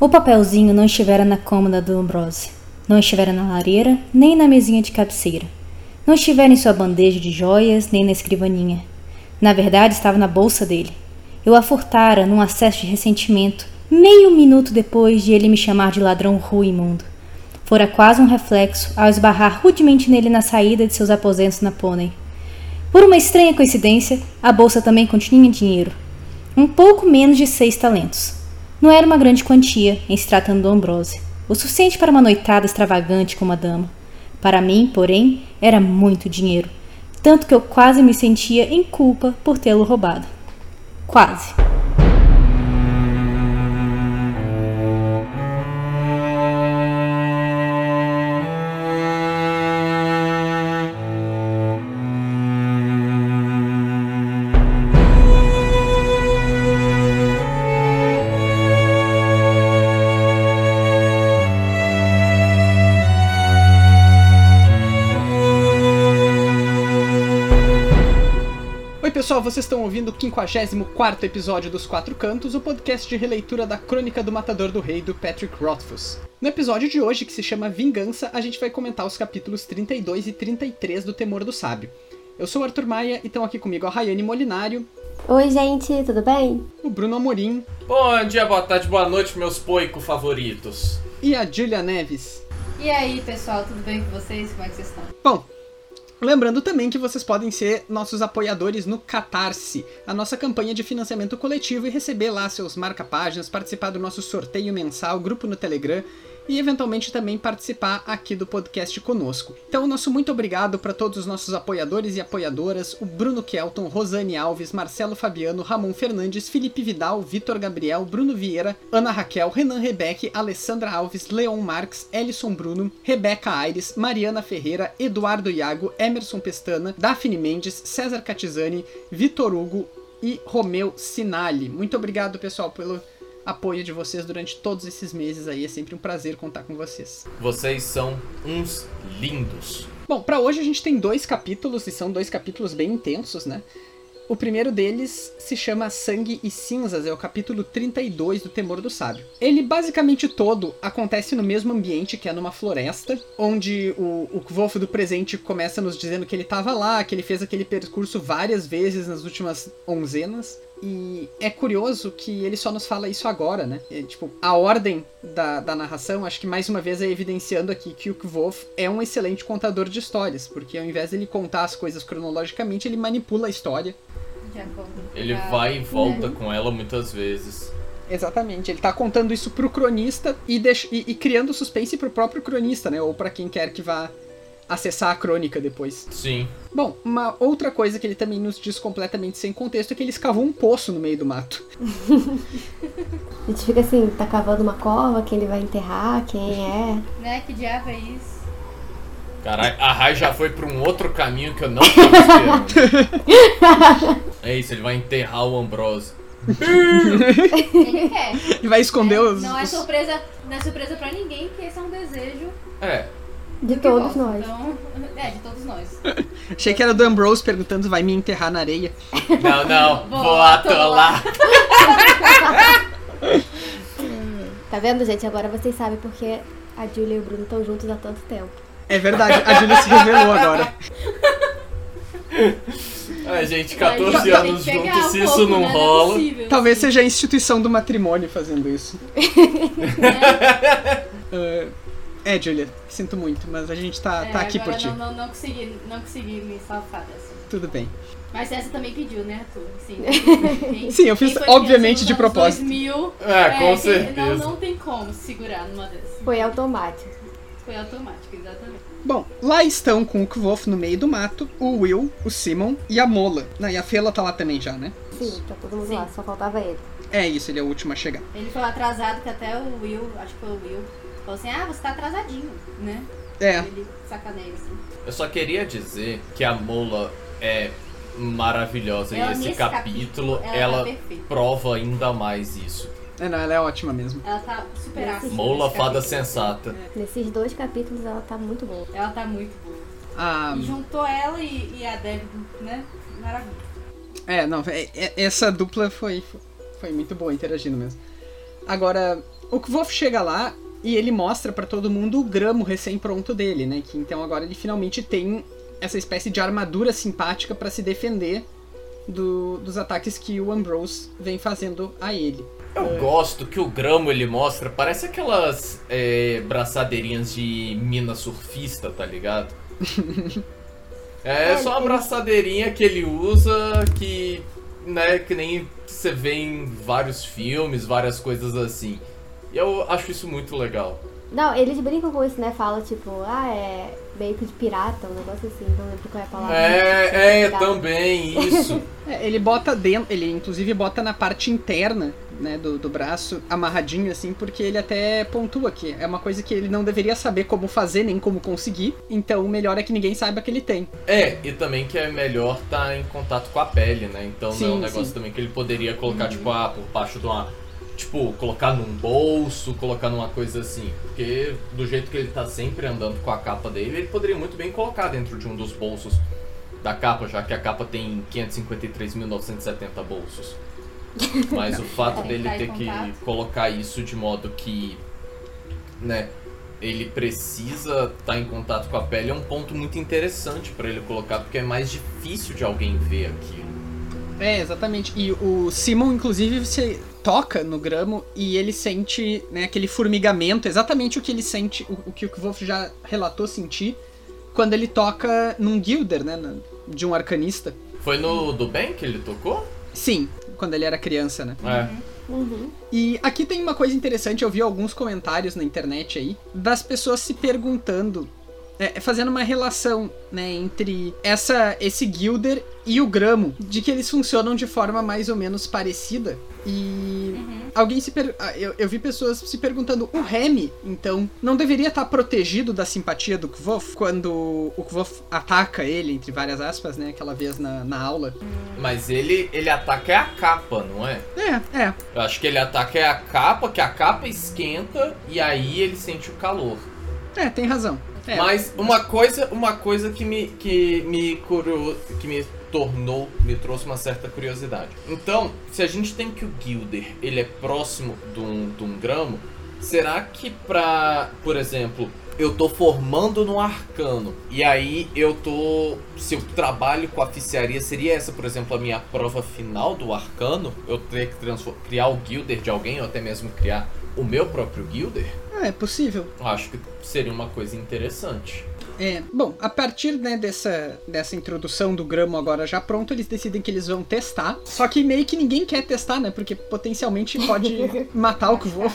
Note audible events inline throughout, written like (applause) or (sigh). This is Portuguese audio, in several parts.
O papelzinho não estivera na cômoda do Ambrose, não estivera na lareira, nem na mesinha de cabeceira. Não estivera em sua bandeja de joias, nem na escrivaninha. Na verdade, estava na bolsa dele. Eu a furtara num acesso de ressentimento, meio minuto depois de ele me chamar de ladrão ruim imundo. Fora quase um reflexo ao esbarrar rudemente nele na saída de seus aposentos na pônei. Por uma estranha coincidência, a bolsa também continha dinheiro. Um pouco menos de seis talentos. Não era uma grande quantia, em se tratando do Ambrose. O suficiente para uma noitada extravagante como a dama. Para mim, porém, era muito dinheiro. Tanto que eu quase me sentia em culpa por tê-lo roubado. Quase. Pessoal, vocês estão ouvindo o 54 episódio dos Quatro Cantos, o podcast de releitura da Crônica do Matador do Rei do Patrick Rothfuss. No episódio de hoje, que se chama Vingança, a gente vai comentar os capítulos 32 e 33 do Temor do Sábio. Eu sou o Arthur Maia e estão aqui comigo a Rayane Molinário, Oi, gente, tudo bem? o Bruno Amorim Bom dia, boa tarde, boa noite, meus poico favoritos. e a Julia Neves. E aí, pessoal, tudo bem com vocês? Como é que vocês estão? Bom, lembrando também que vocês podem ser nossos apoiadores no Catarse, a nossa campanha de financiamento coletivo e receber lá seus marca-páginas, participar do nosso sorteio mensal, grupo no Telegram e eventualmente também participar aqui do podcast conosco. Então, nosso muito obrigado para todos os nossos apoiadores e apoiadoras, o Bruno Kelton, Rosane Alves, Marcelo Fabiano, Ramon Fernandes, Felipe Vidal, Vitor Gabriel, Bruno Vieira, Ana Raquel, Renan Rebeck, Alessandra Alves, Leon Marques, Ellison Bruno, Rebeca Aires, Mariana Ferreira, Eduardo Iago, Emerson Pestana, Daphne Mendes, César Catizani, Vitor Hugo e Romeu Sinali. Muito obrigado, pessoal, pelo apoio de vocês durante todos esses meses aí. É sempre um prazer contar com vocês. Vocês são uns lindos. Bom, pra hoje a gente tem dois capítulos e são dois capítulos bem intensos, né? O primeiro deles se chama Sangue e Cinzas, é o capítulo 32 do Temor do Sábio. Ele basicamente todo acontece no mesmo ambiente, que é numa floresta, onde o, o Wolf do presente começa nos dizendo que ele tava lá, que ele fez aquele percurso várias vezes nas últimas onzenas. E é curioso que ele só nos fala isso agora, né? É, tipo, a ordem da, da narração, acho que mais uma vez é evidenciando aqui que o Kvolf é um excelente contador de histórias, porque ao invés dele contar as coisas cronologicamente, ele manipula a história. De Ele vai e volta né? com ela muitas vezes. Exatamente, ele tá contando isso pro cronista e, deix- e, e criando suspense pro próprio cronista, né? Ou pra quem quer que vá acessar a crônica depois. Sim. Bom, uma outra coisa que ele também nos diz completamente sem contexto é que ele escavou um poço no meio do mato. A gente fica assim, tá cavando uma cova, quem ele vai enterrar, quem é. Né? Que diabo é isso? Caralho, a Rai já foi pra um outro caminho que eu não tava esperando. (laughs) é isso, ele vai enterrar o Ambrose. Ele quer. E vai esconder É, os. não é surpresa, não é surpresa pra ninguém que esse é um desejo É, De do todos Kvolf. nós. Então, é, de todos nós. (laughs) Achei que era do Ambrose perguntando se vai me enterrar na areia. (laughs) não, não, vou, Vou atolar. (laughs) Tá vendo, gente? Agora vocês sabem porque a Julia e o Bruno estão juntos há tanto tempo. É verdade, a Julia se revelou agora. É, gente, Ai, 14 tem anos juntos, um se isso pouco, não né? é rola. possível. Talvez seja a instituição do matrimônio fazendo isso. Ah, é, Julia, sinto muito, mas a gente tá, É, tá aqui por ti. Não, não, não, consegui, não consegui me safar dessa. Tudo bem. Mas essa também pediu, né, Arthur? Sim. (laughs) Quem- Sim, eu fiz, obviamente, de propósito. 2000, É, com quem- certeza. Não, não tem como segurar numa dessas. Foi automático. Foi automático, exatamente. Bom, lá estão com o Kvolf no meio do mato, o Will, o Simon e a Mola. Não, e a Fela tá lá também já, né? Sim, tá todo mundo Sim. lá, só faltava ele. É isso, ele é o último a chegar. Ele foi atrasado que até o Will, acho que foi o Will, falou assim, ah, você tá atrasadinho, né? É, Ele sacaneia assim. Eu só queria dizer que a Mola é maravilhosa Ela, e esse nesse capítulo, capítulo, ela ela tá perfeita. prova ainda mais isso. é, não, ela é ótima mesmo. Ela tá super ácida. Mola fada capítulo. sensata. Nesses dois capítulos ela tá muito boa. Ela tá muito boa. Ah, E juntou ela e, e a Deb, né? Maravilha. é, não, é- é- essa dupla foi, foi muito boa interagindo mesmo. Agora, o Kvof chega lá e ele mostra pra todo mundo o gramo recém-pronto dele, né? Que então agora ele finalmente tem essa espécie de armadura simpática pra se defender do- dos ataques que o Ambrose vem fazendo a ele. Eu gosto que o gramo ele mostra, parece aquelas é, braçadeirinhas de mina surfista, tá ligado? (laughs) É só uma braçadeirinha que ele usa que, né, que nem você vê em vários filmes, várias coisas assim. E eu acho isso muito legal. Não, eles brincam com isso, né? Fala tipo, ah, é meio que de pirata, um negócio assim, não lembro qual é a palavra. É, é, Pirata. também, isso. (laughs) É, ele bota dentro, ele inclusive bota na parte interna, né, do, do braço, amarradinho assim, porque ele até pontua que é uma coisa que ele não deveria saber como fazer nem como conseguir, então o melhor é que ninguém saiba que ele tem. É, e também que é melhor estar em contato com a pele, né? Então não é Sim, um negócio sim. também que ele poderia colocar, tipo, ah, por baixo de uma. Tipo, colocar num bolso, colocar numa coisa assim. Porque do jeito que ele tá sempre andando com a capa dele, ele poderia muito bem colocar dentro de um dos bolsos da capa, já que a capa tem 553.970 bolsos. (laughs) Mas o fato dele tá ter que colocar isso de modo que, né, ele precisa estar em contato com a pele é um ponto muito interessante pra ele colocar, porque é mais difícil de alguém ver aquilo. É, exatamente. E o Simon, inclusive, você toca no gramo e ele sente né, aquele formigamento, exatamente o que ele sente, o, o que o Wolf já relatou sentir, quando ele toca num Gilder, né? na- De um arcanista. Foi no do bem que ele tocou? Sim, quando ele era criança, né? É. Uhum. E aqui tem uma coisa interessante, eu vi alguns comentários na internet aí, das pessoas se perguntando, é, fazendo uma relação, né, entre essa, esse Gilder e o Gramo, de que eles funcionam de forma mais ou menos parecida. E alguém se per... ah, eu, eu vi pessoas se perguntando, o Remy, então, não deveria estar protegido da simpatia do Kvof quando o Kvof ataca ele, entre várias aspas, né, aquela vez na, na aula? Mas ele, ele ataca é a capa, não é? É, é, Eu acho que ele ataca é a capa, que a capa esquenta e aí ele sente o calor. é, tem razão. É, Mas uma coisa, uma coisa que me que me curio, que me tornou, me trouxe uma certa curiosidade. Então, se a gente tem que o Gilder, ele é próximo de um, de um gramo, será que pra, por exemplo, eu tô formando no arcano e aí eu tô, se eu trabalho com a oficiaria, seria essa, por exemplo, a minha prova final do arcano? Eu teria que criar o Gilder de alguém ou até mesmo criar o meu próprio Gilder? é, é possível. Acho que seria uma coisa interessante. É, bom, a partir né, dessa, dessa introdução do gramo agora já pronto, eles decidem que eles vão testar. Só que meio que ninguém quer testar, né? Porque potencialmente pode (laughs) matar o Kvof.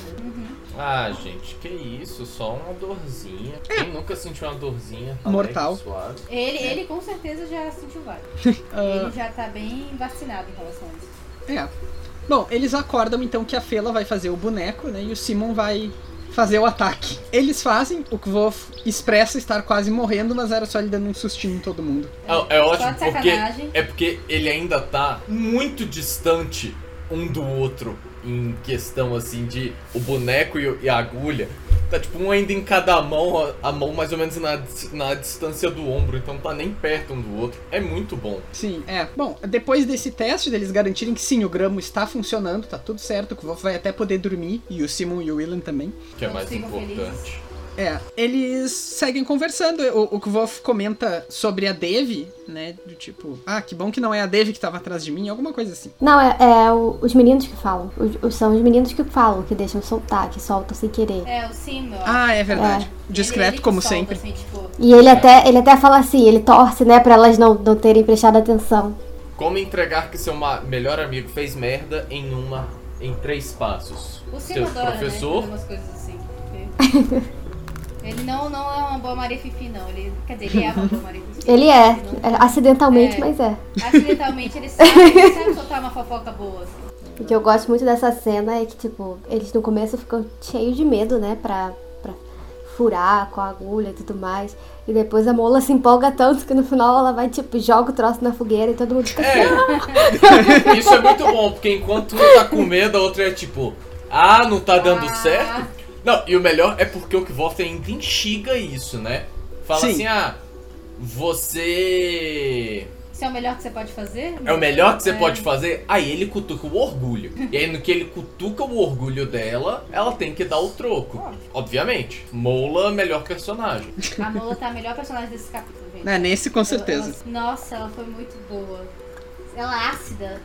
Ah, gente, que isso, só uma dorzinha. Quem nunca sentiu uma dorzinha? É. Mortal. leve, suave? Ele, ele com certeza já sentiu vários. (laughs) Ah. Ele já tá bem vacinado em relação a isso. É. Bom, eles acordam então que a Fela vai fazer o boneco, né? E o Simon vai fazer o ataque. Eles fazem, o Kvof expressa estar quase morrendo, mas era só ele dando um sustinho em todo mundo. É, é ótimo porque é porque ele ainda tá muito distante um do outro em questão assim de o boneco e, e a agulha. Tá tipo um ainda em cada mão, a, mão mais ou menos na, na distância do ombro, então tá nem perto um do outro. É muito bom. Sim, é. Bom, depois desse teste, deles garantirem que sim, o gramo está funcionando, tá tudo certo, o Kvof vai até poder dormir, e o Simon e o Willan também. Que é mais importante. É, eles seguem conversando. O, o Kvof comenta sobre a Devi, né? Do tipo, ah, que bom que não é a Devi que tava atrás de mim, alguma coisa assim. Não, é, é o- os meninos que falam. Os- são os meninos que falam, que deixam soltar, que soltam sem querer. É, o Sim, eu acho. Ah, é verdade. Ele- Discreto ele que como solta, sempre. assim, tipo, E ele até, ele até fala assim, ele torce, né, pra elas não, não terem prestado atenção. Como entregar que seu melhor amigo fez merda em uma em três passos? o Sim Seu adora, professor, né? Umas coisas assim. porque- (laughs) Ele não, não é uma boa Maria Fifi, não. Ele, quer dizer, ele é uma boa Maria Fifi. (laughs) Ele é, não- é, acidentalmente, É. mas é. Acidentalmente ele (laughs) sabe, ele sabe soltar uma fofoca boa. assim. O que eu gosto muito dessa cena é que, tipo, eles no começo ficam cheios de medo, né, pra, pra furar com a agulha e tudo mais. E depois a mola se empolga tanto que no final ela vai, tipo, joga o troço na fogueira e todo mundo fica assim, É, (laughs) isso é muito bom, porque enquanto um tá com medo, a outra é tipo, ah, não tá dando Ah. certo. Não, e o melhor é porque o Kvoth ainda instiga isso, né? Fala Sim. assim, ah, você. Isso é o melhor que você pode fazer? É o melhor que você É. pode fazer? Aí ele cutuca o orgulho. E aí no que ele cutuca o orgulho dela, ela tem que dar o troco. Obviamente. Mola, melhor personagem. A Mola tá a melhor personagem desse capítulo, gente. É, nesse com Ela- certeza. ela- nossa, ela foi muito boa. Ela é ácida.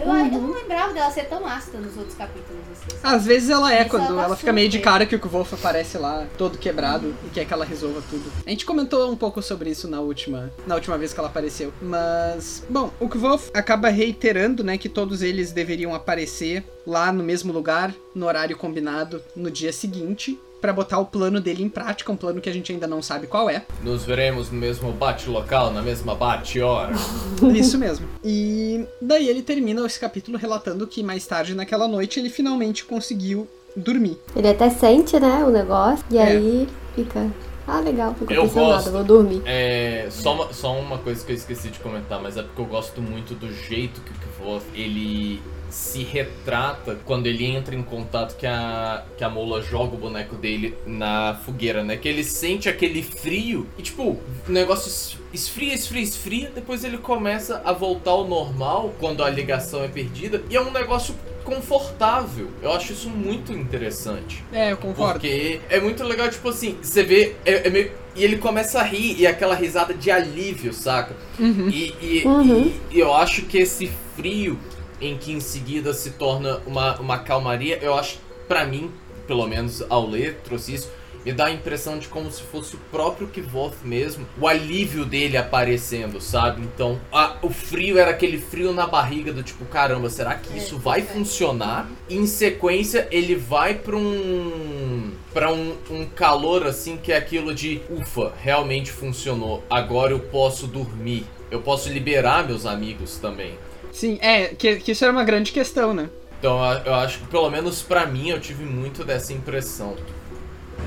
Eu, Uhum. eu não lembrava dela ser tão ácida nos outros capítulos. Assim. Às vezes ela é, Isso quando ela ela fica meio de cara que o Wolf aparece lá, todo quebrado, e quer que ela resolva tudo. A gente comentou um pouco sobre isso na última, na última vez que ela apareceu. Mas, bom, o Kvolf acaba reiterando, né, que todos eles deveriam aparecer lá no mesmo lugar, no horário combinado, no dia seguinte, pra botar o plano dele em prática, um plano que a gente ainda não sabe qual é. Nos veremos no mesmo bate-local, na mesma bate-hora. (laughs) Isso mesmo. E daí ele termina esse capítulo relatando que mais tarde naquela noite ele finalmente conseguiu dormir. Ele até sente, né, o negócio. E É. aí fica. Ah, legal, não Eu nada, vou dormir. É, só uma, só uma coisa que eu esqueci de comentar, mas é porque eu gosto muito do jeito que o Kvoth, ele se retrata quando ele entra em contato que a, que a Mola joga o boneco dele na fogueira, né? Que ele sente aquele frio e, tipo, o negócio es- esfria, esfria, esfria, depois ele começa a voltar ao normal quando a ligação é perdida e é um negócio confortável. Eu acho isso muito interessante. É, eu concordo. Porque é muito legal, tipo assim, você vê. É, é meio- e ele começa a rir e aquela risada de alívio, saca? Uhum. E, e- Uhum. e eu acho que esse frio em que em seguida se torna uma, uma calmaria, eu acho, pra mim, pelo menos ao ler, trouxe isso. Me dá a impressão de como se fosse o próprio Kvoth mesmo, o alívio dele aparecendo, sabe? Então, a- o frio era aquele frio na barriga do tipo, caramba, será que É, isso vai é. funcionar? E em sequência, ele vai pra um para um, um calor assim que é aquilo de, ufa, realmente funcionou. Agora eu posso dormir. Eu posso liberar meus amigos também. Sim, é, que, que isso era uma grande questão, né? Então eu- acho que pelo menos pra mim eu tive muito dessa impressão.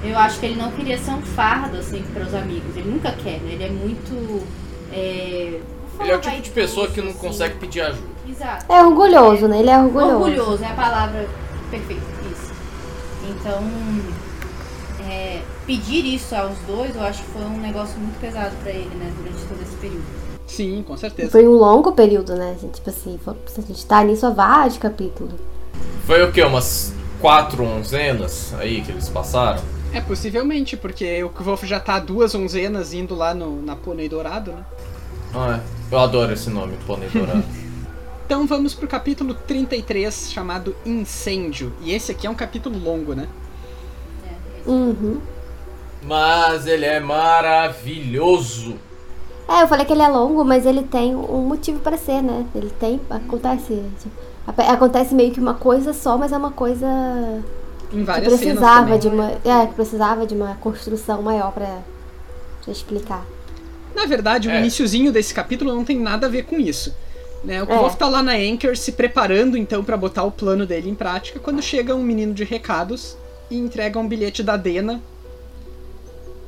Eu acho que ele não queria ser um fardo, assim, para os amigos. Ele nunca quer, né? Ele é muito. É... Ele é o tipo de pessoa que não consegue pedir ajuda. Exato. É orgulhoso, né? Ele é orgulhoso. Orgulhoso é a palavra perfeita, isso. Então, é, pedir isso aos dois, eu acho que foi um negócio muito pesado pra ele, né, durante todo esse período. Sim, com certeza. Foi um longo período, né, gente? Tipo assim, foi- a gente tá nisso há vários capítulos. Foi o que? Umas quatro onzenas aí que eles passaram? É, possivelmente, porque o Kvolf já tá duas onzenas indo lá no, na Pônei Dourado, né? Ah, é. Eu adoro esse nome, Pônei Dourado. (laughs) (laughs) Então vamos pro capítulo 33, chamado Incêndio. E esse aqui é um capítulo longo, né? Uhum. Mas ele é maravilhoso. É, eu falei que ele é longo, mas ele tem um motivo pra ser, né? Ele tem. Acontece. tipo, acontece meio que uma coisa só, mas é uma coisa Em que várias cenas precisava também. de uma. É, que precisava de uma construção maior pra, pra explicar. Na verdade, o É. iniciozinho desse capítulo não tem nada a ver com isso. Né? O Kvolf É. tá lá na Anchor se preparando então pra botar o plano dele em prática quando chega um menino de recados e entrega um bilhete da Dena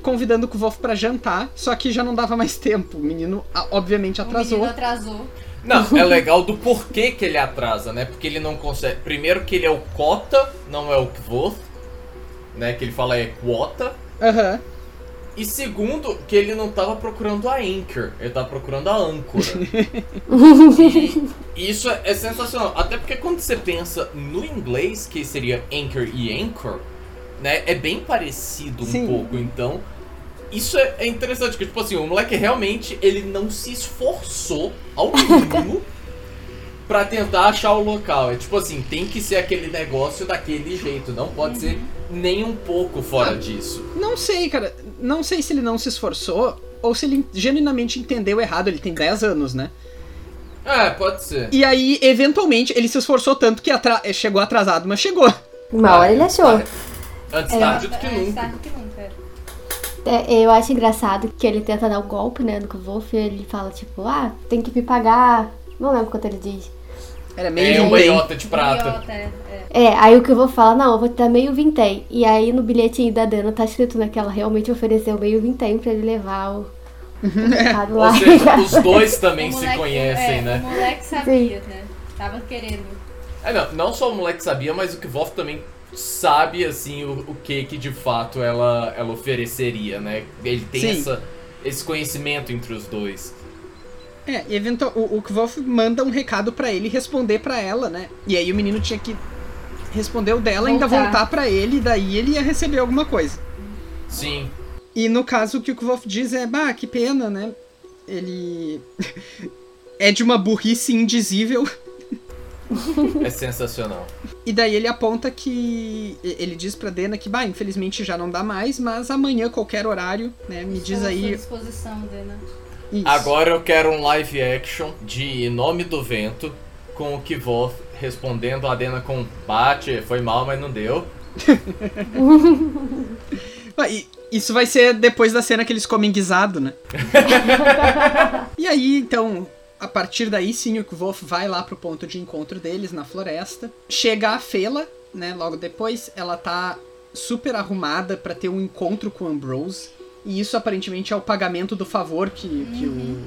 convidando o Kvolf pra jantar, só que já não dava mais tempo. O menino obviamente O atrasou. menino atrasou. Não, é legal do porquê que ele atrasa, né? Porque ele não consegue. Primeiro que ele é o Cota, não é o Kvoth, né? Que ele fala é Quota. Aham. E segundo, que ele não tava procurando a Anchor, ele tava procurando a âncora. (laughs) e isso é, é sensacional. Até porque quando você pensa no inglês, que seria Anchor e Anchor, né? É bem parecido um Sim. pouco. Então, isso é, é interessante. Porque, tipo assim, o moleque realmente, ele não se esforçou ao mínimo (laughs) pra tentar achar o local. É tipo assim, tem que ser aquele negócio daquele jeito. Não pode ser nem um pouco fora Ah. disso. Não sei, cara. Não sei se ele não se esforçou ou se ele genuinamente entendeu errado. Ele tem 10 anos, né? É, pode ser. E aí, eventualmente, ele se esforçou tanto que atra- chegou atrasado, mas chegou. Uma hora ele achou. Antes É. tarde do que É, nunca. Eu acho engraçado que ele tenta dar o golpe, né, no Wolf, e ele fala, tipo, ah, tem que me pagar. Não lembro quanto ele diz. Era meio É um meiota de prata. Idiota, é, é. É, aí o que eu vou falar, não, eu vou te dar meio vintém. E aí no bilhetinho da Dana tá escrito né, que ela realmente ofereceu meio vintém pra ele levar o, o recado lá. Ou seja, (laughs) os dois também O se conhecem, é, né? O moleque sabia, né? Tava querendo. É, não, não só o moleque sabia, mas o Kvoth também sabe, assim, o, o que que de fato ela, ela ofereceria, né? Ele tem Sim. essa, esse conhecimento entre os dois. É, e eventual, o, o Kvolf manda um recado pra ele responder pra ela, né? E aí o menino tinha que responder o dela, ainda Voltar. voltar pra ele, e daí ele ia receber alguma coisa. Sim. E no caso, o que o Kvolf diz é, bah, que pena, né? Ele (laughs) é de uma burrice indizível. É sensacional. E daí ele aponta que. Ele diz pra Dena que, bah, infelizmente já não dá mais, mas amanhã, qualquer horário, né? Me diz Estou à sua aí. disposição, Dena. Isso. Agora eu quero um live action de Nome do Vento com o Kvoth respondendo a Dena com bate, foi mal, mas não deu. (laughs) Isso vai ser depois da cena que eles comem guisado, né? (laughs) e aí, então, a partir daí, sim, o Kvolf vai lá pro ponto de encontro deles, na floresta. Chega a Fela, né? Logo depois, ela tá super arrumada pra ter um encontro com o Ambrose. E isso aparentemente é o pagamento do favor que, que o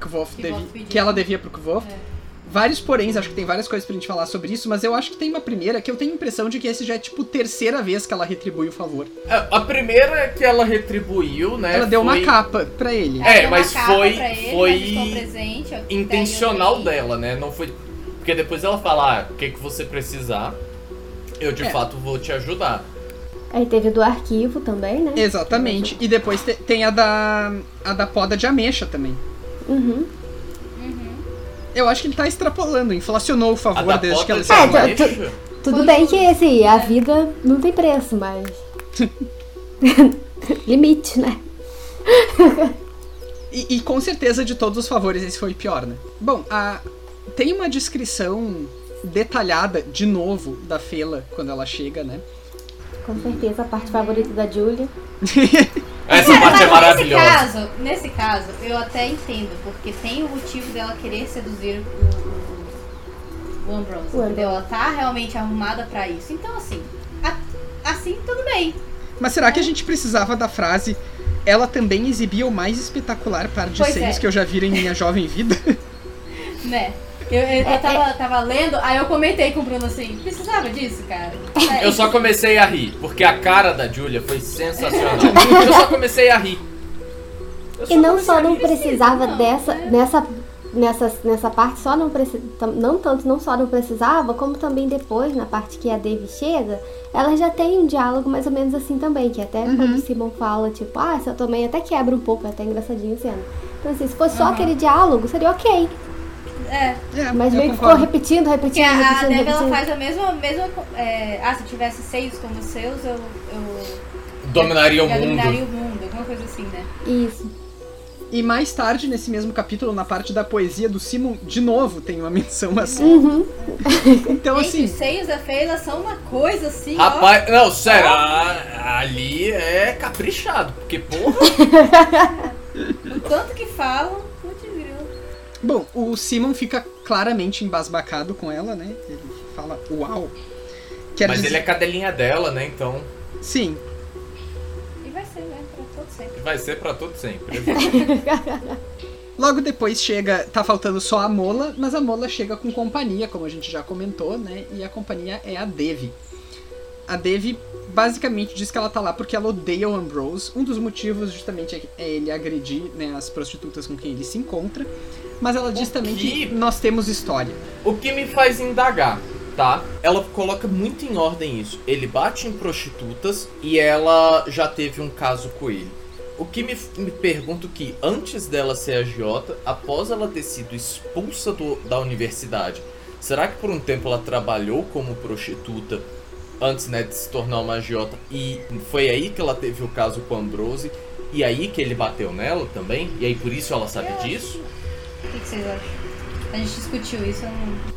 Kvolf Que devi- Kvolf pediu. que ela devia pro Kvolf. É. Vários poréns, acho que tem várias coisas pra gente falar sobre isso, mas eu acho que tem uma primeira que eu tenho a impressão de que esse já é tipo terceira vez que ela retribui o favor. A a primeira é que ela retribuiu, né? ela deu uma foi capa pra ele. É, mas foi- ele, foi mas presente, intencional dela, né? Não foi. Porque depois ela fala, ah, o que, que você precisar, eu de É. fato vou te ajudar. Aí teve do arquivo também, né? Exatamente. E depois te- tem a da. a da poda de ameixa também. Uhum. Eu acho que ele tá extrapolando, inflacionou o A favor da desde que ela Potter É, saiu. tá- Ganesha? Tudo bem o- que, assim, a vida não tem preço, mas. (laughs) Limite, né? E, e com certeza de todos os favores esse foi o pior, né? Bom, a... tem uma descrição detalhada, de novo, da Fela quando ela chega, né? Com certeza, a parte favorita da Julia. (laughs) Essa parte é Mas Nesse maravilhosa. caso, nesse caso, eu até entendo, porque tem o motivo dela querer seduzir o, o, o Ambrose, O Ambrose. entendeu? Ela tá realmente arrumada pra isso. Então, assim, a- assim tudo bem, Mas será que a gente precisava da frase ela também exibia o mais espetacular par de Pois seios é. que eu já vi em minha jovem vida? (laughs) né? Eu, eu, eu tava, tava lendo, aí eu comentei com o Bruno assim, precisava disso, cara? É, (laughs) Eu só comecei a rir, porque a cara da Julia foi sensacional. (laughs) Eu só comecei a rir. Eu E não só não precisava não, dessa, é. nessa, nessa, nessa parte, só não precisava, não tanto, não só não precisava, como também depois, na parte que a Dave chega, ela já tem um diálogo mais ou menos assim também, que até quando o Simon fala, tipo, ah, essa também até quebra um pouco, é até engraçadinho cena. Então assim, se fosse só Aham. aquele diálogo, seria ok. É, É, Mas eu meio que ficou repetindo, porque repetindo, a, a repetindo, Deb ela repetindo. faz a mesma, mesma é, ah, se eu tivesse seios como os seus, eu, eu Dominaria o já dominaria mundo. o mundo, alguma coisa assim, né? Isso. E mais tarde, nesse mesmo capítulo, na parte da poesia do Simon, de novo tem uma menção assim. Uhum. Então, Gente, assim, os seios da Feyla são uma coisa assim, ó. Rapaz, não, sério, a- ali é caprichado, porque porra. (laughs) O tanto que falam. Bom, o Simon fica claramente embasbacado com ela, né? Ele fala, uau. Quer Mas dizer, ele é cadelinha dela, né? Então sim, E vai ser, né? Pra todo sempre. vai ser pra todo sempre. (laughs) Logo depois chega, tá faltando só a Mola, mas a Mola chega com companhia, como a gente já comentou, né? E a companhia é a Devi. A Devi basicamente diz que ela tá lá porque ela odeia o Ambrose. Um dos motivos justamente é que- é ele agredir né, as prostitutas com quem ele se encontra. Mas ela diz O também que? que nós temos história. O que me faz indagar, tá? Ela coloca muito em ordem isso. Ele bate em prostitutas e ela já teve um caso com ele. O que me, me pergunto que antes dela ser agiota, após ela ter sido expulsa do- da universidade, será que por um tempo ela trabalhou como prostituta antes né, de se tornar uma agiota e foi aí que ela teve o caso com Ambrose e aí que ele bateu nela também? E aí por isso ela sabe disso? O que, que vocês acham? A gente discutiu isso, eu não...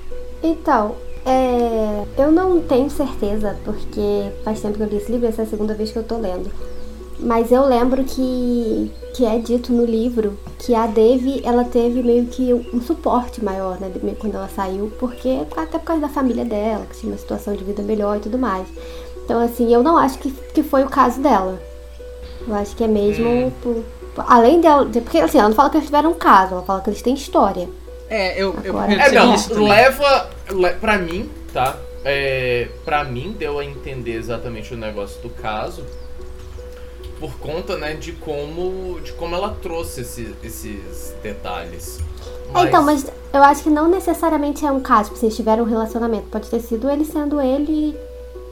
Então, é, eu não tenho certeza, porque faz tempo que eu li esse livro, essa é a segunda vez que eu tô lendo. Mas eu lembro que, que é dito no livro que a Devi, ela teve meio que um suporte maior, né, quando ela saiu, porque até por causa da família dela, que tinha uma situação de vida melhor e tudo mais. Então, assim, eu não acho que, que foi o caso dela. Eu acho que é mesmo por- por- além dela, de- porque assim, ela não fala que eles tiveram um caso, ela fala que eles têm história. É, eu, eu Agora- É, não, isso leva. Le, pra mim, tá? É, pra mim, deu a entender exatamente o negócio do caso. por conta, né, de como, de como ela trouxe esse- esses detalhes. É, então, mas eu acho que não necessariamente é um caso, porque se eles tiveram um relacionamento. Pode ter sido ele sendo ele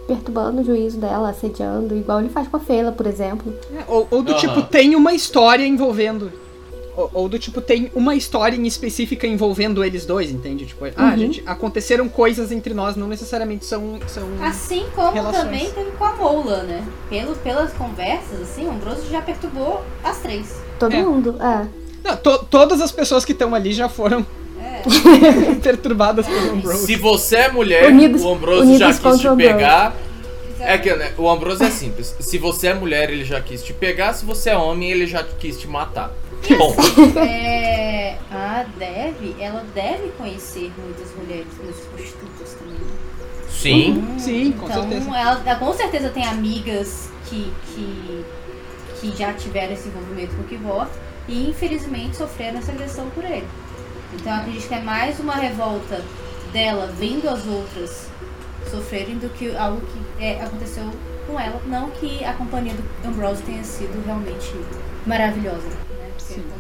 perturbando o juízo dela, assediando, igual ele faz com a Fela, por exemplo. É, ou, ou do Aham. tipo, tem uma história envolvendo. Ou, ou do tipo, tem uma história em específica envolvendo eles dois, entende? Tipo, ah, Uhum. gente, aconteceram coisas entre nós, não necessariamente são. são... Assim como Relações. também teve com a Mola, né? Pelo, pelas conversas, assim, o Ambrosio já perturbou as três. Todo É. mundo, é. Não, to- todas as pessoas que estão ali já foram. (laughs) perturbadas pelo Ambrose. Se você é mulher, Unidos- o Ambrose já quis te pegar. É que né, o Ambrose é simples. Se você é mulher, ele já quis te pegar. Se você é homem, ele já quis te matar. Bom, (laughs) É, a Dev, ela deve conhecer muitas mulheres, muitas prostitutas também. sim. Sim, com então, certeza. Ela, ela com certeza tem amigas que, que, que já tiveram esse envolvimento com o Kivor e infelizmente sofreram essa agressão por ele. Então eu acredito que é mais uma revolta dela vendo as outras sofrerem do que algo que é, aconteceu com ela. Não que a companhia do Ambrose tenha sido realmente maravilhosa. Né?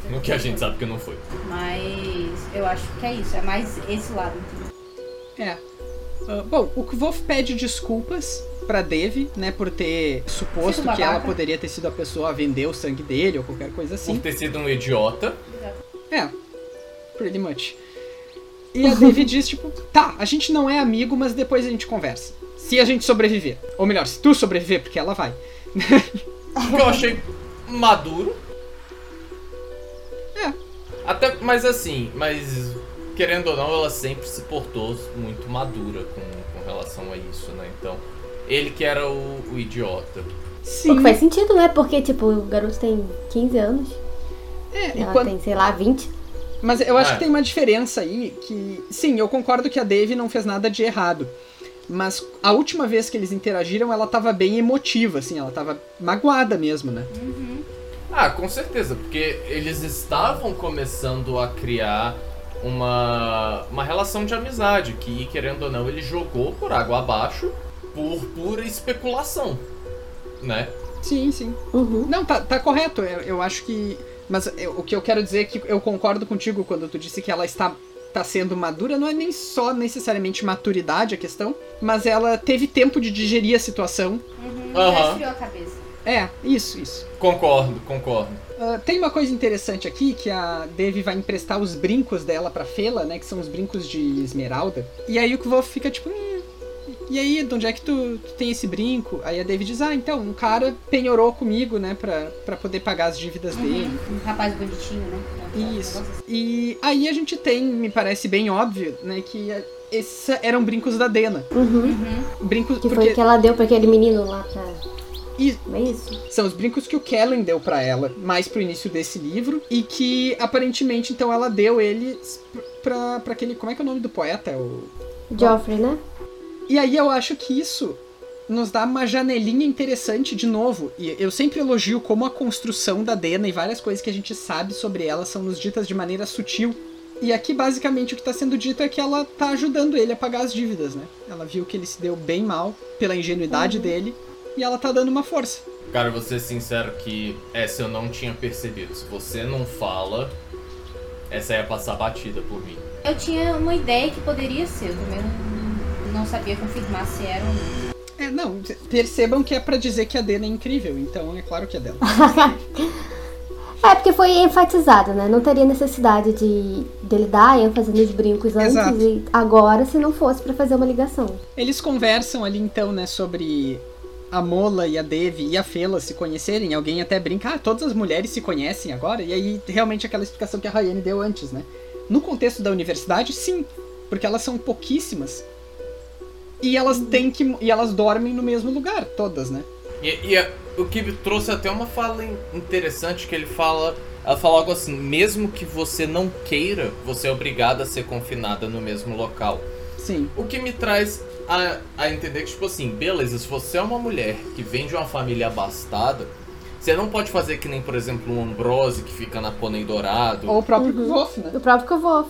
Porque, que a gente sabe que não foi. Mas eu acho que é isso, é mais esse lado. entendeu? É. Ah, bom, o Kvolf pede desculpas pra Dev, né, por ter suposto que ela poderia ter sido a pessoa a vender o sangue dele ou qualquer coisa Por assim. ter sido um idiota. É, pretty much. E a Dev (laughs) diz, tipo, tá, a gente não é amigo, mas depois a gente conversa. Se a gente sobreviver. Ou melhor, se tu sobreviver, porque ela vai. (laughs) O que eu achei maduro. É. Até, mas assim, mas querendo ou não, ela sempre se portou muito madura com, com relação a isso, né? Então, ele que era o, o idiota. O Sim. que faz sentido, né? Porque, tipo, o garoto tem 15 anos, É, ela quando- tem, sei lá, 20. Mas eu acho É. que tem uma diferença aí que. Sim, eu concordo que a Dave não fez nada de errado. Mas a última vez que eles interagiram, ela tava bem emotiva, assim, ela tava magoada mesmo, né? Ah, com certeza, porque eles estavam começando a criar uma, uma relação de amizade que, querendo ou não, ele jogou por água abaixo por pura especulação, né? Sim, sim. Uhum. Não, tá, tá correto. Eu, eu acho que. Mas eu- o que eu quero dizer é que eu concordo contigo quando tu disse que ela está tá sendo madura. Não é nem só necessariamente maturidade a questão, mas ela teve tempo de digerir a situação. Uhum. Já esfriou a cabeça. É, isso, isso. Concordo, concordo. Ah, tem uma coisa interessante aqui que a Devi vai emprestar os brincos dela pra Fela, né? Que são os brincos de esmeralda. E aí o Kvolf fica tipo. "Hum, e aí, de onde é que tu, tu tem esse brinco? Aí a Devi diz, ah, então, um cara penhorou comigo, né, pra, pra poder pagar as dívidas dele. Um rapaz bonitinho, né? Um Isso. E aí a gente tem, me parece bem óbvio, né, que eh, esses eram brincos da Dena. Uhum. Uhum. Brincos Que porque foi que ela deu pra aquele menino lá pra. E- É isso? são os brincos que o Kellen deu pra ela, mais pro início desse livro, e que aparentemente então ela deu eles pra, pra aquele, como é que é o nome do poeta? É O Joffrey, né? E aí eu acho que isso nos dá uma janelinha interessante de novo. E eu sempre elogio como a construção da Dena e várias coisas que a gente sabe sobre ela são nos ditas de maneira sutil. E aqui basicamente o que está sendo dito é que ela tá ajudando ele a pagar as dívidas, né? Ela viu que ele se deu bem mal pela ingenuidade dele e ela tá dando uma força. Cara, vou ser sincero que essa eu não tinha percebido. Se você não fala, essa ia passar batida por mim. Eu tinha uma ideia que poderia ser, também não, não sabia confirmar se era ou não. É, não, percebam que é pra dizer que a Dena é incrível, então é claro que é dela. (laughs) É, porque foi enfatizado, né? Não teria necessidade de dele dar ênfase nos brincos antes Exato. e agora se não fosse pra fazer uma ligação. Eles conversam ali então, né, sobre a Mola e a Devi e a Fela se conhecerem. Alguém até brinca, ah, todas as mulheres se conhecem agora. E aí, realmente, aquela explicação que a Rayane deu antes, né? No contexto da universidade, sim, porque elas são pouquíssimas. E elas têm que. E elas dormem no mesmo lugar, todas, né? E, e a- o que trouxe até uma fala in- interessante que ele fala. Ela fala algo assim, mesmo que você não queira, você é obrigada a ser confinada no mesmo local. Sim. O que me traz a, a entender que, tipo assim, beleza, se você é uma mulher que vem de uma família abastada, você não pode fazer que nem, por exemplo, um Ambrose que fica na Pônei Dourado. Ou o próprio Uhum. Wolf, né? O próprio Kvolf.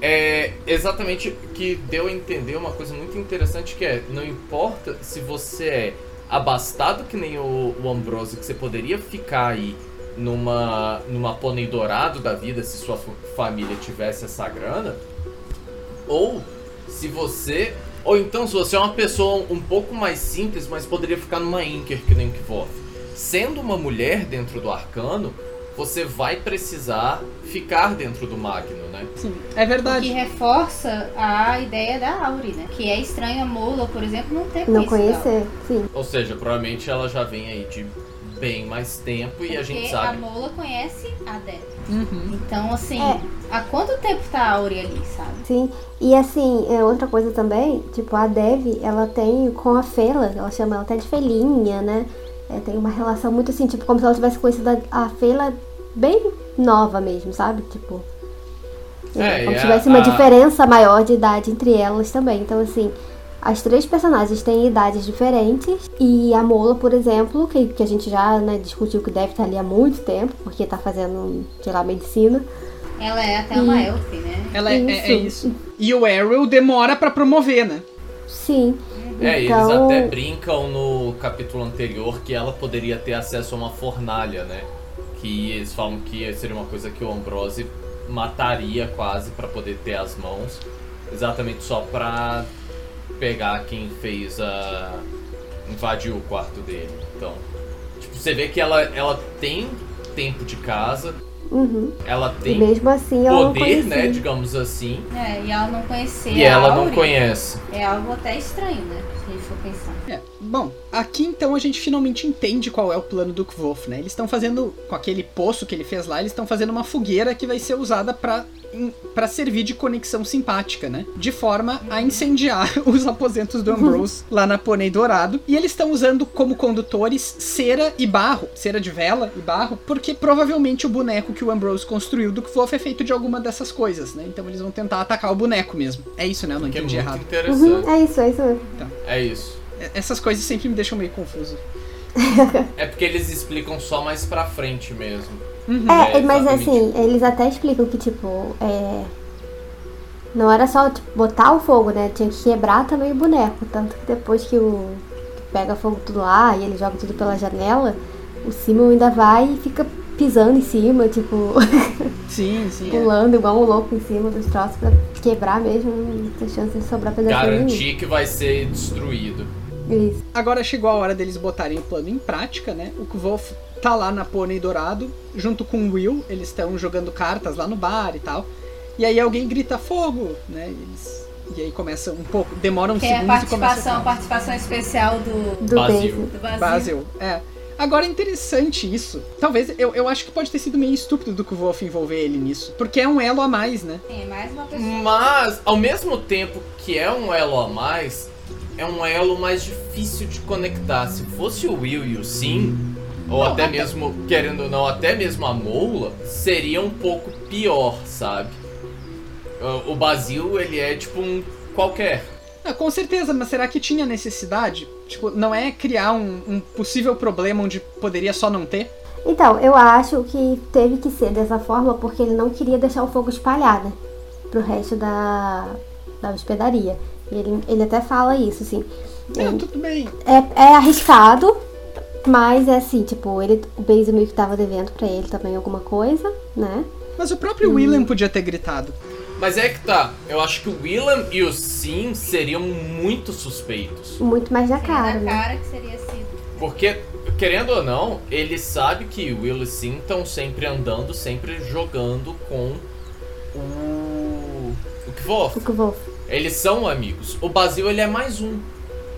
É exatamente que deu a entender uma coisa muito interessante que é, não importa se você é abastado que nem o, o Ambrose, que você poderia ficar aí numa, numa pônei dourado da vida se sua fa- família tivesse essa grana, ou se você. Ou então se você é uma pessoa um pouco mais simples, mas poderia ficar numa Inker que nem Kvoth. Sendo uma mulher dentro do arcano, você vai precisar ficar dentro do Magno, né? Sim, é O que verdade. reforça a ideia da Auri, né? Que é estranho a Mola, por exemplo, não ter Não conhecer, sim. Ou seja, provavelmente ela já vem aí de bem mais tempo e a gente Porque sabe. a Mola conhece a Deb. Uhum. Então, assim, É. há quanto tempo tá a Auri ali, sabe? Sim, e assim, é outra coisa também, tipo, a Dev, ela tem com a Fela, ela chama ela até de Felinha, né? É, tem uma relação muito assim, tipo, como se ela tivesse conhecido a, a Fela bem nova mesmo, sabe? Tipo. É, como e se a- tivesse uma a- diferença maior de idade entre elas também. Então, assim, as três personagens têm idades diferentes. E a Mola, por exemplo, que, que a gente já né, discutiu que deve estar ali há muito tempo, porque tá fazendo, sei lá, medicina. Ela é até uma E- elf, né? Ela é, é- é Isso. isso. E o Arrow demora pra promover, né? Sim. É, então, eles até brincam no capítulo anterior que ela poderia ter acesso a uma fornalha, né? Que eles falam que seria uma coisa que o Ambrose mataria quase pra poder ter as mãos, exatamente só pra pegar quem fez a invadiu o quarto dele. Então, tipo, você vê que ela ela tem tempo de casa, Uhum. ela E tem mesmo assim ela não poder, conhecia. né, digamos assim, É, e ela não conhecer e a ela não conhece. É algo até estranho, né? Se a gente for pensar. É, bom, aqui então a gente finalmente entende qual é o plano do Kvolf, né? Eles estão fazendo, com aquele poço que ele fez lá, eles estão fazendo uma fogueira que vai ser usada pra, em- pra servir de conexão simpática, né? De forma a incendiar (laughs) os aposentos do Ambrose lá na Pônei Dourado. E eles estão usando como condutores cera e barro, cera de vela e barro, porque provavelmente o boneco que o Ambrose construiu do Kvolf é feito de alguma dessas coisas, né? Então eles vão tentar atacar o boneco mesmo. É isso, né? Eu não Que é entendi muito errado. interessante. Uhum, é isso, é isso mesmo. É isso. Essas coisas sempre me deixam meio confuso. (laughs) É porque eles explicam só mais pra frente mesmo. É, É, mas assim, eles até explicam que, tipo, é. Não era só tipo, botar o fogo, né? Tinha que quebrar também o boneco. Tanto que depois que o. que pega fogo tudo lá e ele joga tudo pela janela, o Simon ainda vai e fica pisando em cima, tipo, (laughs) Sim, sim. é. pulando igual um louco em cima dos troços pra quebrar mesmo, não tem chance de sobrar pedacinho nenhum. Garantir que vai ser destruído. Isso. Agora chegou a hora deles botarem o plano em prática, né? O Kvolf tá lá na Pônei Dourado, junto com o Will, eles estão jogando cartas lá no bar e tal. E aí alguém grita fogo, né? E, eles... e aí começa um pouco, demora uns Tem a segundos e começa participação, participação especial do, Do Basil. Basil. do Basil. Basil. É. Agora é interessante isso. Talvez, eu, eu acho que pode ter sido meio estúpido do Kvolf envolver ele nisso. Porque é um elo a mais, né? Sim, é mais uma pessoa. Mas, ao mesmo tempo que é um elo a mais, é um elo mais difícil de conectar. Se fosse o Will e o Sim, ou Não, até até- mesmo, querendo ou não, até mesmo a Moula, seria um pouco pior, sabe? O- Basil, ele é tipo um qualquer. Ah, com certeza, mas será que tinha necessidade? Tipo, não é criar um, um possível problema onde poderia só não ter? Então, eu acho que teve que ser dessa forma porque ele não queria deixar o fogo espalhar, né? Pro resto da, da hospedaria. Ele, ele até fala isso, assim. Não, tudo bem. É, é arriscado, mas é assim, tipo, ele, o Basil meio que tava devendo pra ele também alguma coisa, né? Mas o próprio William podia ter gritado. Mas é que tá, eu acho que o Willam e o Sim seriam muito suspeitos. Muito mais na Sim, cara, na né? cara que seria sido. Porque, querendo ou não, ele sabe que o Will e Sim estão sempre andando, sempre jogando com o. o Kvoth. O vou. Eles são amigos. O Basil, ele é mais um,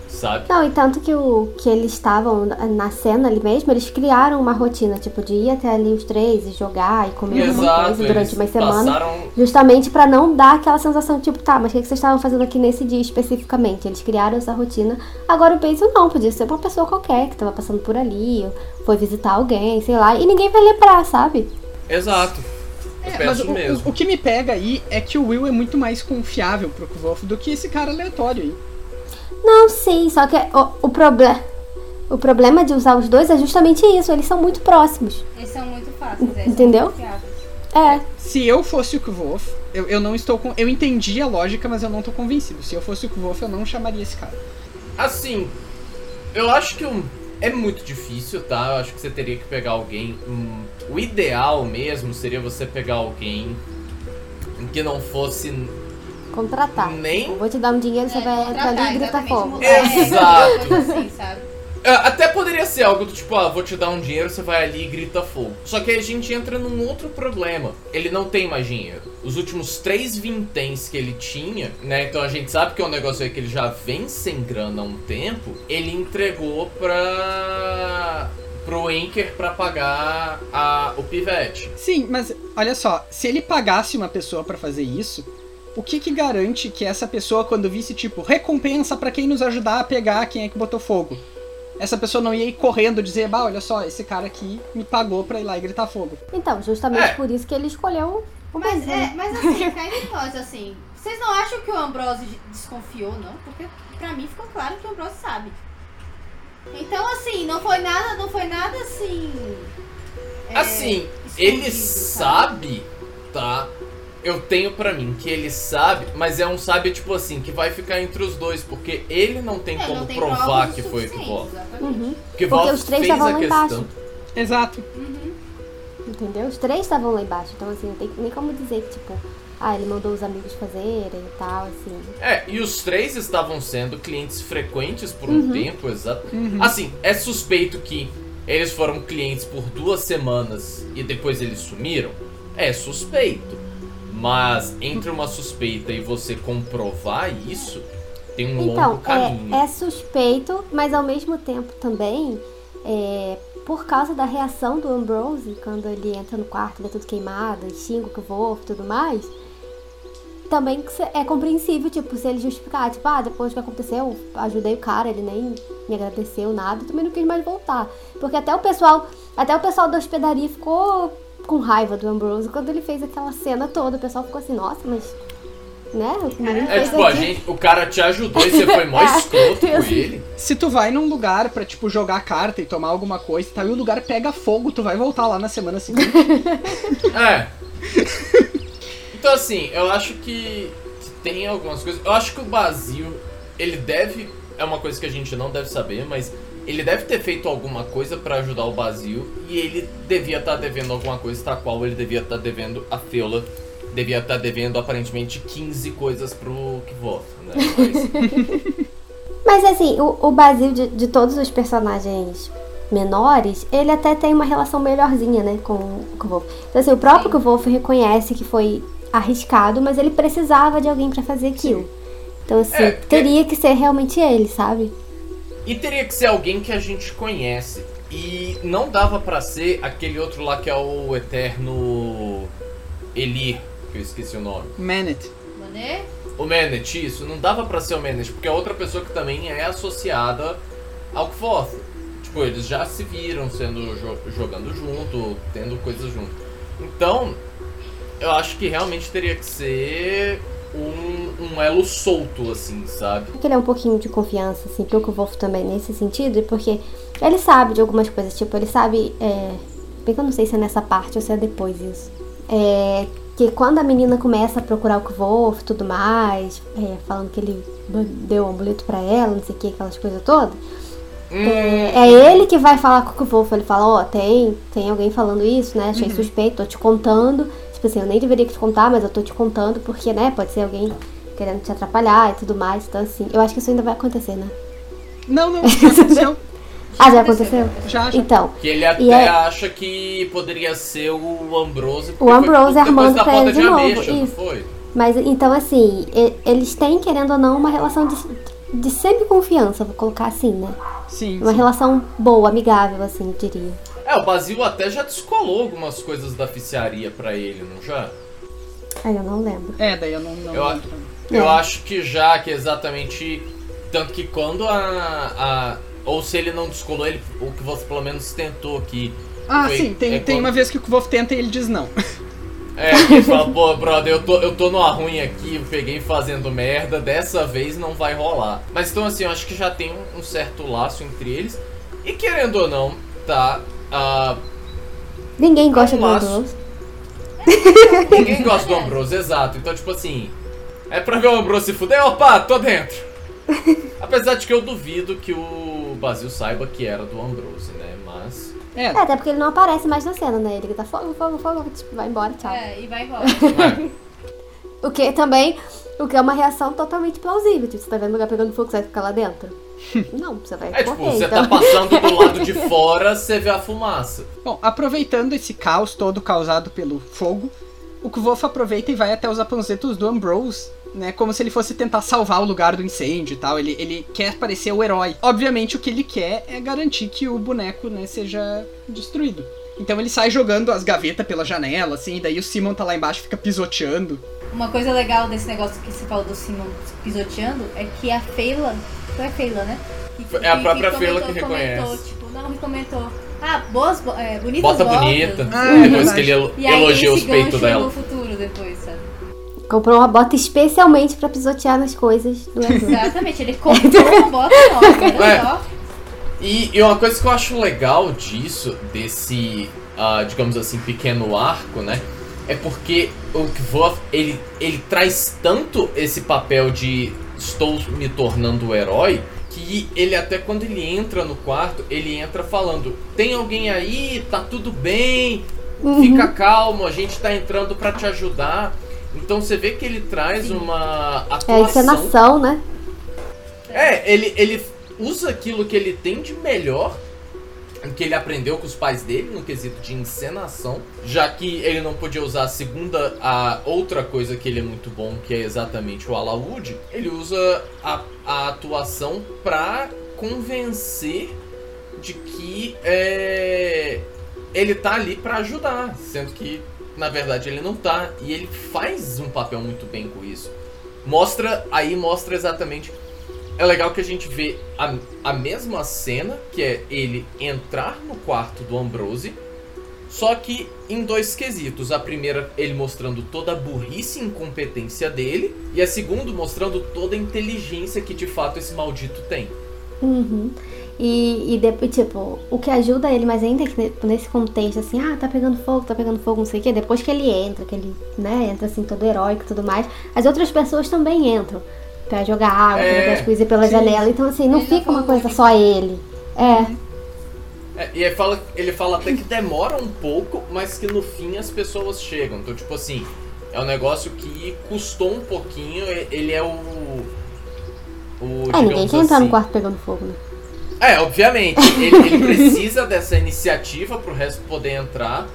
sabe? Não, e tanto que, o, que eles estavam na cena ali mesmo, eles criaram uma rotina, tipo, de ir até ali os três e jogar e comer alguma Exato, coisa durante uma semana. passaram Justamente pra não dar aquela sensação, tipo, tá, mas o que, que vocês estavam fazendo aqui nesse dia especificamente? Eles criaram essa rotina. Agora o Basil não, podia ser uma pessoa qualquer que tava passando por ali, ou foi visitar alguém, sei lá, e ninguém vai lembrar, sabe? Exato. Eu É, penso o, mesmo. o, o que me pega aí é que o Will é muito mais confiável pro Kvolf do que esse cara aleatório aí. Não, sim, só que o, o problema. O problema de usar os dois é justamente isso, eles são muito próximos. Eles são muito fáceis, é, Entendeu? É, Se eu fosse o Kvolf, eu, eu não estou com. Eu entendi a lógica, mas eu não tô convencido. Se eu fosse o Kvolf, eu não chamaria esse cara. Assim, eu acho que um, é muito difícil, tá? Eu acho que você teria que pegar alguém. hum, o ideal mesmo seria você pegar alguém que não fosse. Contratar. Nem- Tipo, vou te dar um dinheiro, você É, vai entrar ali e gritar fogo. mudar, é, Exato. assim, sabe? É, Até poderia ser algo do tipo, ah, vou te dar um dinheiro, você vai ali e grita fogo. Só que aí a gente entra num outro problema. Ele não tem mais dinheiro. Os últimos três vinténs que ele tinha, né? Então a gente sabe que é um negócio aí que ele já vem sem grana há um tempo. Ele entregou pra. pro Anker pra pagar a, o pivete. Sim, mas olha só, se ele pagasse uma pessoa pra fazer isso, o que que garante que essa pessoa, quando visse, tipo, recompensa pra quem nos ajudar a pegar quem é que botou fogo? Essa pessoa não ia ir correndo dizer, bah, olha só, esse cara aqui me pagou pra ir lá e gritar fogo. Então, justamente É. por isso que ele escolheu o Mas, Brasil. é, mas assim, cá entre nós, assim, vocês não acham que o Ambrose desconfiou, não? Porque pra mim ficou claro que o Ambrose sabe. Então, assim, não foi nada, não foi nada assim. é, Assim, ele escondido, sabe, tá? Eu tenho pra mim que ele sabe, mas é um sabe tipo assim, que vai ficar entre os dois, porque ele não tem É, como não tem provar que foi o exatamente. Uhum. Porque Porque os três estavam lá questão. embaixo. Exato. Uhum. Entendeu? Os três estavam lá embaixo. Então, assim, não tem nem como dizer que, tipo, ah, ele mandou os amigos fazerem e tal, assim. É, e os três estavam sendo clientes frequentes por um tempo, exato. Assim, é suspeito que eles foram clientes por duas semanas e depois eles sumiram? É suspeito. Mas entre uma suspeita e você comprovar isso, tem um Então, longo caminho. é, é suspeito, mas ao mesmo tempo também, é, por causa da reação do Ambrose, quando ele entra no quarto, vê tudo queimado, xinga o que vou e tudo mais, também é compreensível, tipo, se ele justificar, tipo, ah, depois que aconteceu, ajudei o cara, ele nem me agradeceu nada, também não quis mais voltar. Porque até o pessoal, até o pessoal da hospedaria ficou com raiva do Ambrose quando ele fez aquela cena toda. O pessoal ficou assim, nossa, mas. Né? É tipo, a gente, o cara te ajudou e você foi mó É, (laughs) escroto com ele. Se tu vai num lugar pra, tipo, jogar carta e tomar alguma coisa e tal, e o lugar pega fogo, tu vai voltar lá na semana seguinte. (laughs) É. Então assim, eu acho que, que tem algumas coisas. Eu acho que o Basil, ele deve. É uma coisa que a gente não deve saber, mas ele deve ter feito alguma coisa pra ajudar o Basil e ele devia estar devendo alguma coisa, tal qual ele devia estar devendo a Feula. Devia estar devendo aparentemente 15 coisas pro Kvoth, né? Mas, (laughs) Mas assim, o, o Basil de, de todos os personagens menores, ele até tem uma relação melhorzinha, né, com o Kvolf. Então assim, o próprio Kvolf reconhece que foi arriscado, mas ele precisava de alguém pra fazer aquilo. Então assim, É, porque- teria que ser realmente ele, sabe? E teria que ser alguém que a gente conhece. E não dava pra ser aquele outro lá que é o eterno Elir, que eu esqueci o nome. Manet. Mané? O Manet, isso, não dava pra ser o Manet, porque é outra pessoa que também é associada ao Kvoth. Tipo, eles já se viram sendo jo- jogando junto, tendo coisas junto. Então, eu acho que realmente teria que ser um, um elo solto, assim, sabe? Porque ele é um pouquinho de confiança, assim, pro Kvolf também nesse sentido, porque ele sabe de algumas coisas, tipo, ele sabe. É... Bem que eu não sei se é nessa parte ou se é depois isso. É. Que quando a menina começa a procurar o Kvolf e tudo mais, é, falando que ele deu um amuleto pra ela, não sei o que, aquelas coisas todas. É, é ele que vai falar com o Kvolf. Ele fala, ó, tem, tem alguém falando isso, né? Achei suspeito, tô te contando. Tipo assim, eu nem deveria te contar, mas eu tô te contando porque, né, pode ser alguém querendo te atrapalhar e tudo mais. Então, assim, eu acho que isso ainda vai acontecer, né? Não, não, (laughs) já aconteceu. Ah, já aconteceu? Já, já. Então, Que ele até é- acha que poderia ser o Ambrose. O Ambrose armando pra ele de de novo, ameixa, isso. foi? mas então, assim, eles têm, querendo ou não, uma relação de, de semi-confiança, vou colocar assim, né? Sim, Uma sim. relação boa, amigável, assim, diria. É, o Basil até já descolou algumas coisas da oficiaria pra ele, não já? Aí eu não lembro. É, daí eu não, não Eu, lembro. eu É. acho que já, que exatamente. Tanto que quando a. a ou se ele não descolou, ele, o que você pelo menos tentou que. Ah, Foi- sim, tem, é tem quando- uma vez que o Kvolf tenta e ele diz não. É, ele fala, pô, brother, eu tô, eu tô numa ruim aqui, eu peguei fazendo merda, dessa vez não vai rolar. Mas então assim, eu acho que já tem um, um certo laço entre eles. E querendo ou não, tá. Ah, Ninguém gosta do. Ambrose. Ninguém gosta do Ambrose, exato. Então, tipo assim, é pra ver o Ambrose se fuder, opa, tô dentro. (laughs) Apesar de que eu duvido que o Basil saiba que era do Ambrose, né? Mas. É, É, até porque ele não aparece mais na cena, né? Ele tá fogo, fogo, fogo, tipo, vai embora, tchau. É, e vai embora. É, (laughs) O que também, o que é uma reação totalmente plausível. Tipo, você tá vendo o lugar pegando fogo, você vai ficar lá dentro? (laughs) Não, você vai é tipo, correr, você então. tá passando do (laughs) lado de fora, você vê a fumaça. Bom, aproveitando esse caos todo causado pelo fogo, o Kvof aproveita e vai até os aponzetos do Ambrose, né? Como se ele fosse tentar salvar o lugar do incêndio e tal. Ele, ele quer parecer o herói. Obviamente, o que ele quer é garantir que o boneco, né, seja destruído. Então ele sai jogando as gavetas pela janela, assim, e daí o Simon tá lá embaixo e fica pisoteando. Uma coisa legal desse negócio que você falou do Simon pisoteando é que a Feila. Foi a Feila, né? Que- É a própria comentou- Feila que reconhece. Comentou, tipo, não, me comentou. Ah, boas, bo- é, bonitas Bota botas. bonita. Ah, é depois verdade. que ele elo- E aí elogia os peitos dela. no futuro depois, sabe? Comprou uma bota especialmente pra pisotear nas coisas do. Exatamente, ele comprou (laughs) uma bota nova, olha É. só. E, e uma coisa que eu acho legal disso, desse, ah, digamos assim, pequeno arco, né? É porque o Kvoth, ele, ele traz tanto esse papel de estou me tornando o herói, que ele até quando ele entra no quarto, ele entra falando, tem alguém aí, tá tudo bem, fica calmo, a gente tá entrando pra te ajudar. Então você vê que ele traz uma É a atuação encenação, né? é, ele, ele usa aquilo que ele tem de melhor, que ele aprendeu com os pais dele no quesito de encenação, já que ele não podia usar a segunda, a outra coisa que ele é muito bom, que é exatamente o alaúde, ele usa a, a atuação pra convencer de que é, ele tá ali pra ajudar, sendo que na verdade ele não tá, e ele faz um papel muito bem com isso. Mostra, aí mostra exatamente é legal que a gente vê a, a mesma cena, que é ele entrar no quarto do Ambrose, só que em dois quesitos. A primeira, ele mostrando toda a burrice e incompetência dele, e a segunda, mostrando toda a inteligência que de fato esse maldito tem. Uhum. E, e depois, tipo, o que ajuda ele, mas ainda que ne- nesse contexto, assim, ah, tá pegando fogo, tá pegando fogo, não sei o quê, depois que ele entra, que ele, né, entra assim, todo heróico e tudo mais, as outras pessoas também entram pra jogar água, É, pra as coisas pela sim. janela. Então, assim, não Ele fica uma coisa só ele. É. É, e ele fala, ele fala até que demora um pouco, mas que no fim as pessoas chegam. Então, tipo assim, é um negócio que custou um pouquinho, ele é o. O, É, ninguém quer entrar assim, no quarto pegando fogo, né? É, obviamente. Ele, ele precisa dessa iniciativa pro resto poder entrar.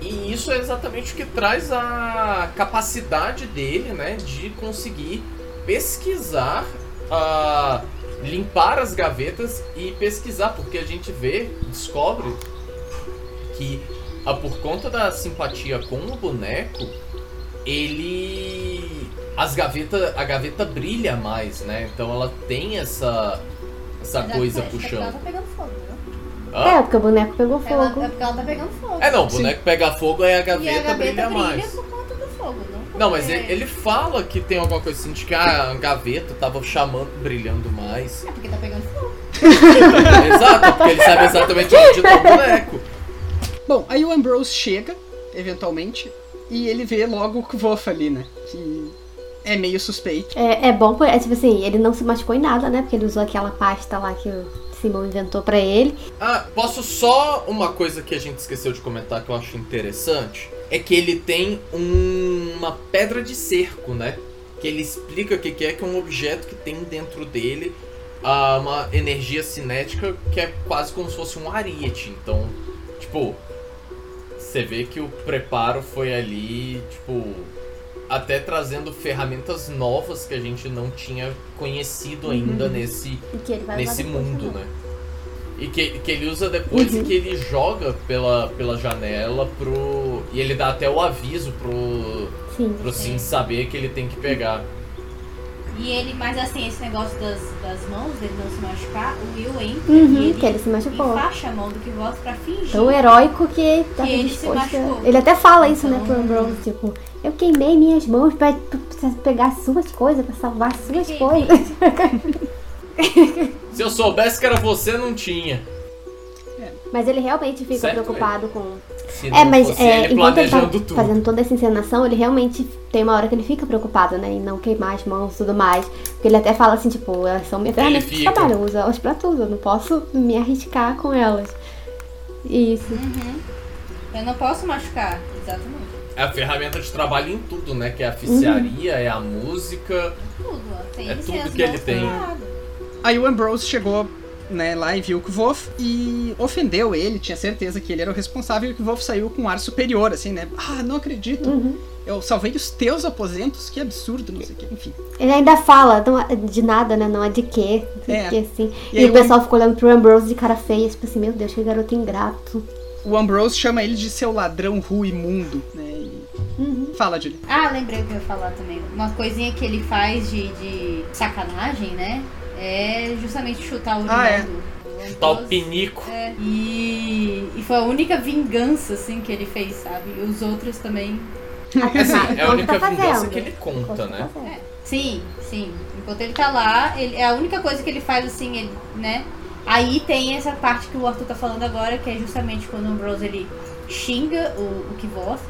E isso é exatamente o que traz a capacidade dele, né, de conseguir pesquisar, ah, limpar as gavetas e pesquisar, porque a gente vê, descobre que ah, por conta da simpatia com o boneco, ele as gavetas, a gaveta brilha mais, né? Então ela tem essa essa Mas coisa acho que Ela puxando. tá pegando fogo, né? Hã? É, porque o boneco pegou Ela, fogo. é porque ela tá pegando fogo. É, não, o Sim. boneco pega fogo aí a e a gaveta, gaveta brilha, brilha, mais. por conta do fogo, não Não, mas ele, ele fala que tem alguma coisa assim de que ah, a gaveta tava chamando, brilhando mais. É porque tá pegando fogo. (laughs) Exato, porque ele sabe exatamente onde tá o boneco. Bom, aí o Ambrose chega, eventualmente, e ele vê logo o Kvof ali, né? Que é meio suspeito. É, é bom, é tipo assim, ele não se machucou em nada, né? Porque ele usou aquela pasta lá que o Simon inventou pra ele. Ah, posso só uma coisa que a gente esqueceu de comentar que eu acho interessante? É que ele tem um- uma pedra de cerco, né? Que ele explica o que que é, que é um objeto que tem dentro dele ah, uma energia cinética que é quase como se fosse um ariete. Então, tipo, você vê que o preparo foi ali, tipo, até trazendo ferramentas novas que a gente não tinha conhecido ainda nesse usar nesse depois mundo, né? E que, que ele usa depois Uhum. e que ele joga pela, pela janela pro. E ele dá até o aviso pro, Sim. pro Sim saber que ele tem que pegar. E ele, mas assim, esse negócio das, das mãos, dele não se machucar, o Will entra Uhum, e ele que ele se machucou. enfaixa a mão do que volta pra fingir. Tão heróico que tá Que ele se machucou. Ele até fala isso, né, pro Então- Ambrose, tipo, eu queimei minhas mãos pra, pra pegar suas coisas, pra salvar suas Queimei. coisas. (laughs) (laughs) Se eu soubesse que era você, não tinha. É, Mas ele realmente fica Certo, preocupado com. Se É, mas fosse é, ele enquanto ele tá planejando tudo. fazendo toda essa encenação, ele realmente tem uma hora que ele fica preocupado, né? Em não queimar as mãos e tudo mais. Porque ele até fala assim, tipo, elas são minha ferramenta de trabalho, eu uso elas pra tudo, eu não posso me arriscar com elas. Isso. Eu não posso machucar, exatamente. É a ferramenta de trabalho em tudo, né? Que é a oficiaria, é a música. Tudo. Tem É tudo que ele tem. nada. Aí o Ambrose chegou né, lá e viu o Kvof e ofendeu ele, tinha certeza que ele era o responsável e o Kvof saiu com um ar superior, assim, né? Ah, não acredito. Uhum. Eu salvei os teus aposentos, que absurdo, não sei o que, enfim. Ele ainda fala não é de nada, né? Não é de quê. Não sei É. o que, assim. E E, aí o o- pessoal ficou olhando pro Ambrose de cara feia, tipo assim, meu Deus, que garoto ingrato. O Ambrose chama ele de seu ladrão ru imundo, né? E... Uhum. Fala, Julie. Ah, lembrei o que eu ia falar também. Uma coisinha que ele faz de, de sacanagem, né? É justamente chutar o Ah, é. Tá o pinico. É, e, e foi a única vingança, assim, que ele fez, sabe? E os outros também. Assim, é a Então, única tá vingança que ele conta, né? fazendo. É, sim, sim. Enquanto ele tá lá, ele, é a única coisa que ele faz, assim, ele, né? Aí tem essa parte que o Arthur tá falando agora, que é justamente quando o Ambrose ele xinga o, o Kivoth.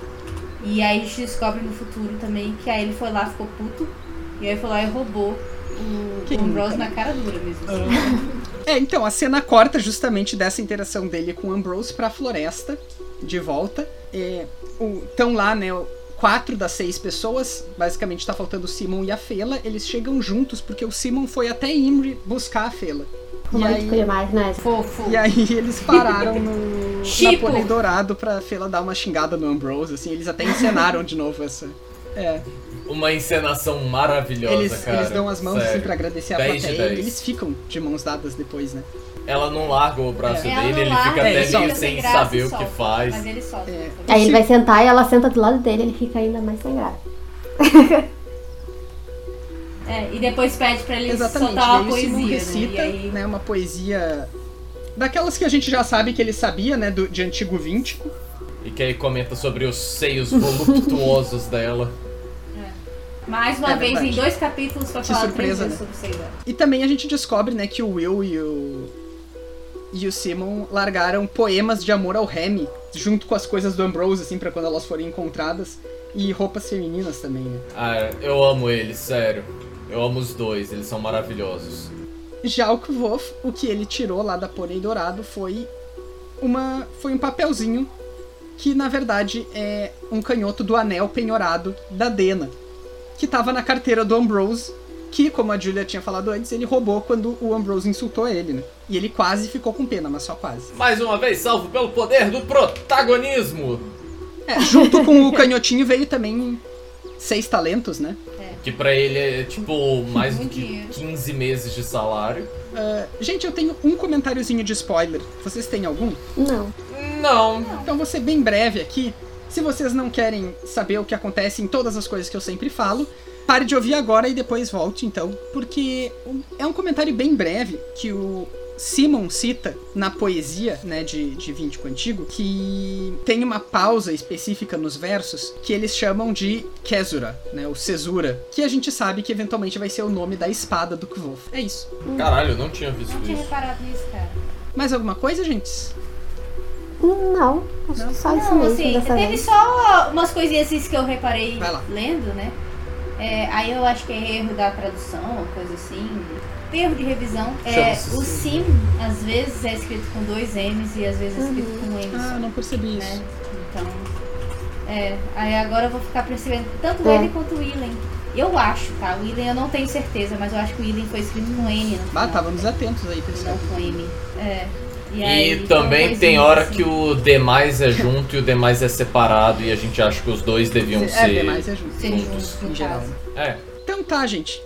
E aí a gente descobre no futuro também que aí ele foi lá, ficou puto. E aí foi lá e roubou o, Que o Ambrose nunca, na cara dura mesmo. É, então, a cena corta justamente dessa interação dele com o Ambrose pra floresta, de volta. Estão lá, né, quatro das seis pessoas, basicamente tá faltando o Simon e a Fela, eles chegam juntos porque o Simon foi até Imri buscar a Fela. E Romântico aí, demais, né? Fofo. e aí eles pararam (laughs) no na Chipo. Pônei Dourado pra Fela dar uma xingada no Ambrose, assim, eles até encenaram de novo essa... É, Uma encenação maravilhosa, eles, cara. eles dão as mãos assim pra agradecer a 10 de plateia e 10. eles ficam de mãos dadas depois, né? Ela não larga o braço Ela dele, ele larga, fica É, até meio sem graça saber o que solta, faz. Mas ele solta. É. Aí ele vai sentar e ela senta do lado dele, ele fica ainda mais sem graça. (laughs) É, e depois pede pra ele Exatamente. soltar uma poesia, recita, né? E aí... né, uma poesia daquelas que a gente já sabe que ele sabia, né, do, de antigo víntico. E que aí comenta sobre os seios voluptuosos (laughs) dela. Mais uma É vez verdade. em dois capítulos pra Que falar surpresa, três vezes né? sobre Sailor. E também a gente descobre, né, que o Will e o e o Simon largaram poemas de amor ao Remy, junto com as coisas do Ambrose, assim, pra quando elas forem encontradas. E roupas femininas também, né? Ah, eu amo eles, sério. Eu amo os dois, eles são maravilhosos. Já o Kvof, o que ele tirou lá da Pônei Dourado foi uma foi um papelzinho que na verdade é um canhoto do anel penhorado da Dena, que tava na carteira do Ambrose, que como a Julia tinha falado antes, ele roubou quando o Ambrose insultou ele, né? E ele quase ficou com pena, mas só quase. Mais uma vez, salvo pelo poder do protagonismo! É, junto com o canhotinho veio também seis talentos, né? Que pra ele é tipo mais de dinheiro. 15 meses de salário. Ah, gente, eu tenho um comentáriozinho de spoiler. Vocês têm algum? Não. Não. Então vou ser bem breve aqui. Se vocês não querem saber o que acontece em todas as coisas que eu sempre falo, pare de ouvir agora e depois volte então, porque é um comentário bem breve que o Simon cita na poesia, né, de, de Víntico Antigo, que tem uma pausa específica nos versos que eles chamam de Kesura, né, o Cesura, que a gente sabe que eventualmente vai ser o nome da espada do Kvolf. É isso. Caralho, eu não tinha visto Não tinha isso. reparado nisso, cara. Mais alguma coisa, gente? Não, acho que só isso Não, mesmo assim, dessa teve vez. só umas coisinhas assim que eu reparei lendo, né? É, aí eu acho que é erro da tradução, uma coisa assim. Erro de revisão. É, o sim. às vezes, é escrito com dois M's e às vezes é escrito com um M Ah, só, não percebi isso. né? Então. É, aí agora eu vou ficar percebendo tanto É. ele quanto o Willen. Eu acho, tá? O Willen eu não tenho certeza, mas eu acho que o Willen foi escrito com N Ah, final, estávamos atentos aí, pessoal. não com M. É. E, E aí, então, também tem hora assim. que o demais é junto e o demais é separado e a gente acha que os dois deviam É, ser demais é justo. Ser juntos. em geral. É. Então tá, gente.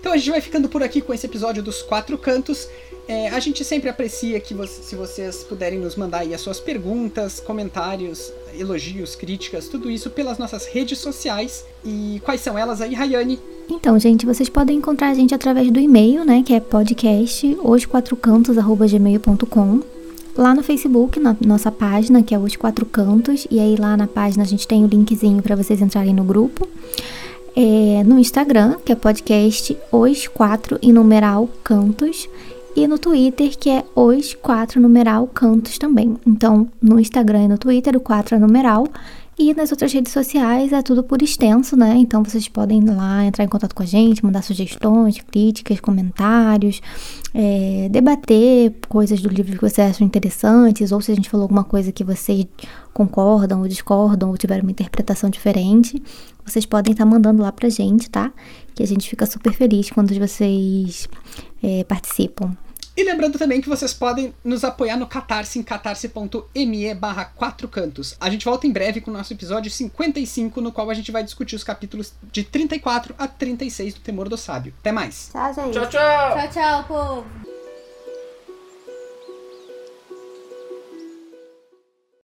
Então a gente vai ficando por aqui com esse episódio dos Quatro Cantos. É, a gente sempre aprecia que vo- se vocês puderem nos mandar aí as suas perguntas, comentários, elogios, críticas, tudo isso pelas nossas redes sociais. E quais são elas aí, Rayane? Então, gente, vocês podem encontrar a gente através do e-mail, né, que é podcast osquatrocantos@gmail.com. Lá no Facebook, na nossa página, que é Os Quatro Cantos, e aí lá na página a gente tem o linkzinho para vocês entrarem no grupo. É, no Instagram, que é podcast Os Quatro e numeral Cantos. e no Twitter, que é os 4 numeral cantos também. Então, no Instagram e no Twitter, o 4 é numeral. E nas outras redes sociais é tudo por extenso, né? Então vocês podem ir lá entrar em contato com a gente, mandar sugestões, críticas, comentários, é, debater coisas do livro que vocês acham interessantes, ou se a gente falou alguma coisa que vocês concordam ou discordam, ou tiveram uma interpretação diferente, vocês podem estar mandando lá pra gente, tá? Que a gente fica super feliz quando vocês é, participam. E lembrando também que vocês podem nos apoiar no Catarse em catarse.me barra 4 cantos. A gente volta em breve com o nosso episódio 55, no qual a gente vai discutir os capítulos de 34 a 36 do Temor do Sábio. Até mais! Tchau, gente. Tchau, tchau! Tchau, tchau, povo.